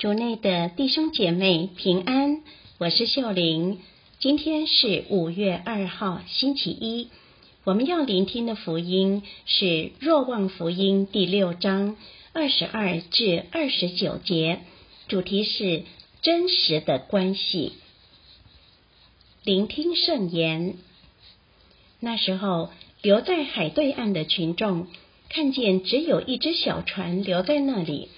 主内的弟兄姐妹平安，我是秀玲。今天是五月二号，星期一。我们要聆听的福音是《若望福音》第六章二十二至二十九节，主题是真实的关系。聆听圣言。那时候，留在海对岸的群众看见只有一只小船留在那里。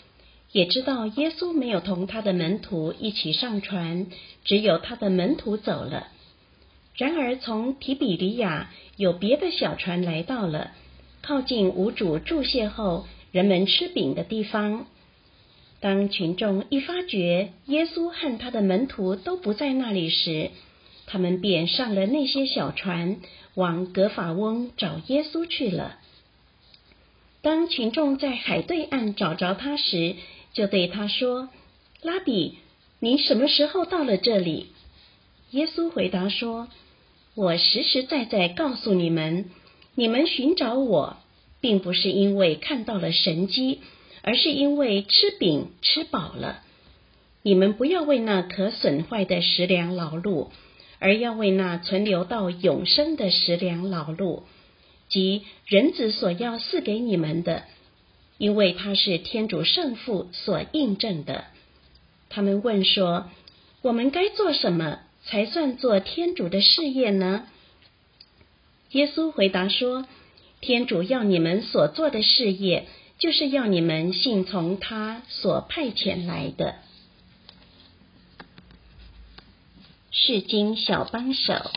也知道耶稣没有同他的门徒一起上船，只有他的门徒走了。然而从提比利亚有别的小船来到了，靠近无主注谢后人们吃饼的地方。当群众一发觉耶稣和他的门徒都不在那里时，他们便上了那些小船，往格法翁找耶稣去了。当群众在海对岸找着他时，就对他说：“拉比，你什么时候到了这里？”耶稣回答说：“我实实在在告诉你们，你们寻找我，并不是因为看到了神迹，而是因为吃饼吃饱了。你们不要为那可损坏的食粮劳碌，而要为那存留到永生的食粮劳碌，即人子所要赐给你们的。”因为他是天主圣父所印证的，他们问说：“我们该做什么才算做天主的事业呢？”耶稣回答说：“天主要你们所做的事业，就是要你们信从他所派遣来的。”是经小帮手。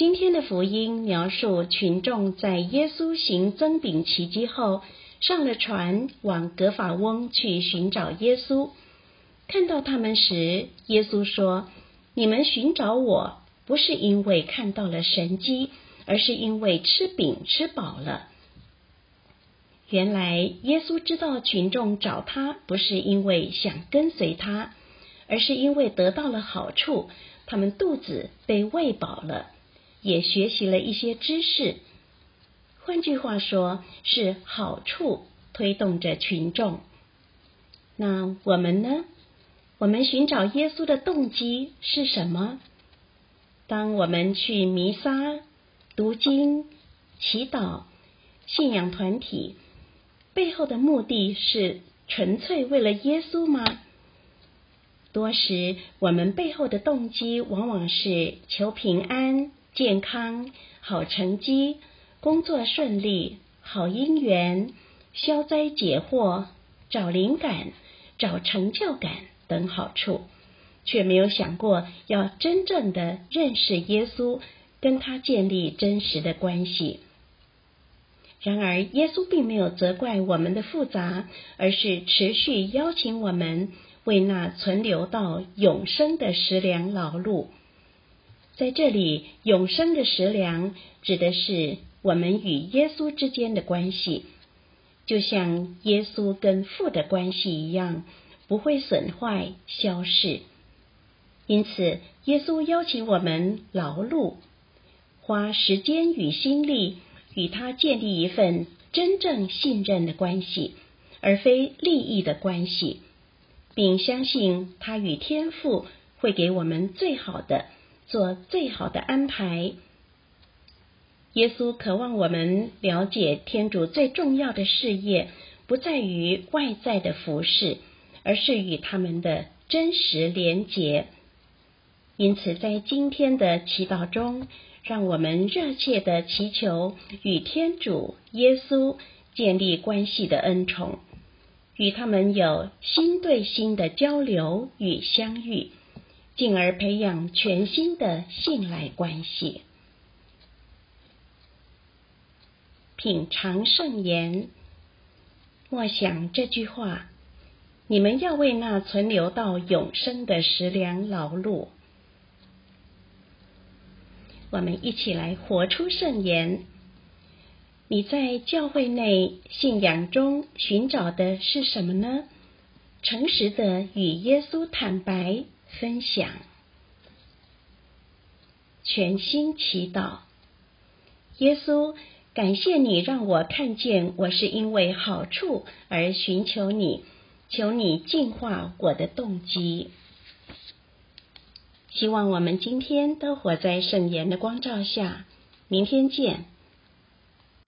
今天的福音描述群众在耶稣行增饼奇迹后，上了船往格法翁去寻找耶稣。看到他们时，耶稣说：“你们寻找我不是因为看到了神迹，而是因为吃饼吃饱了。”原来耶稣知道群众找他不是因为想跟随他，而是因为得到了好处，他们肚子被喂饱了。也学习了一些知识，换句话说，是好处推动着群众。那我们呢？我们寻找耶稣的动机是什么？当我们去弥撒、读经、祈祷、信仰团体，背后的目的是纯粹为了耶稣吗？多时，我们背后的动机往往是求平安。健康、好成绩、工作顺利、好姻缘、消灾解惑、找灵感、找成就感等好处，却没有想过要真正的认识耶稣，跟他建立真实的关系。然而，耶稣并没有责怪我们的复杂，而是持续邀请我们为那存留到永生的食粮劳碌。在这里，永生的食粮指的是我们与耶稣之间的关系，就像耶稣跟父的关系一样，不会损坏、消逝。因此，耶稣邀请我们劳碌，花时间与心力与他建立一份真正信任的关系，而非利益的关系，并相信他与天父会给我们最好的。做最好的安排。耶稣渴望我们了解，天主最重要的事业不在于外在的服饰，而是与他们的真实连结。因此，在今天的祈祷中，让我们热切的祈求与天主耶稣建立关系的恩宠，与他们有心对心的交流与相遇。进而培养全新的信赖关系。品尝圣言，默想这句话：你们要为那存留到永生的食粮劳碌。我们一起来活出圣言。你在教会内信仰中寻找的是什么呢？诚实的与耶稣坦白。分享，全心祈祷。耶稣，感谢你让我看见，我是因为好处而寻求你，求你净化我的动机。希望我们今天都活在圣言的光照下。明天见。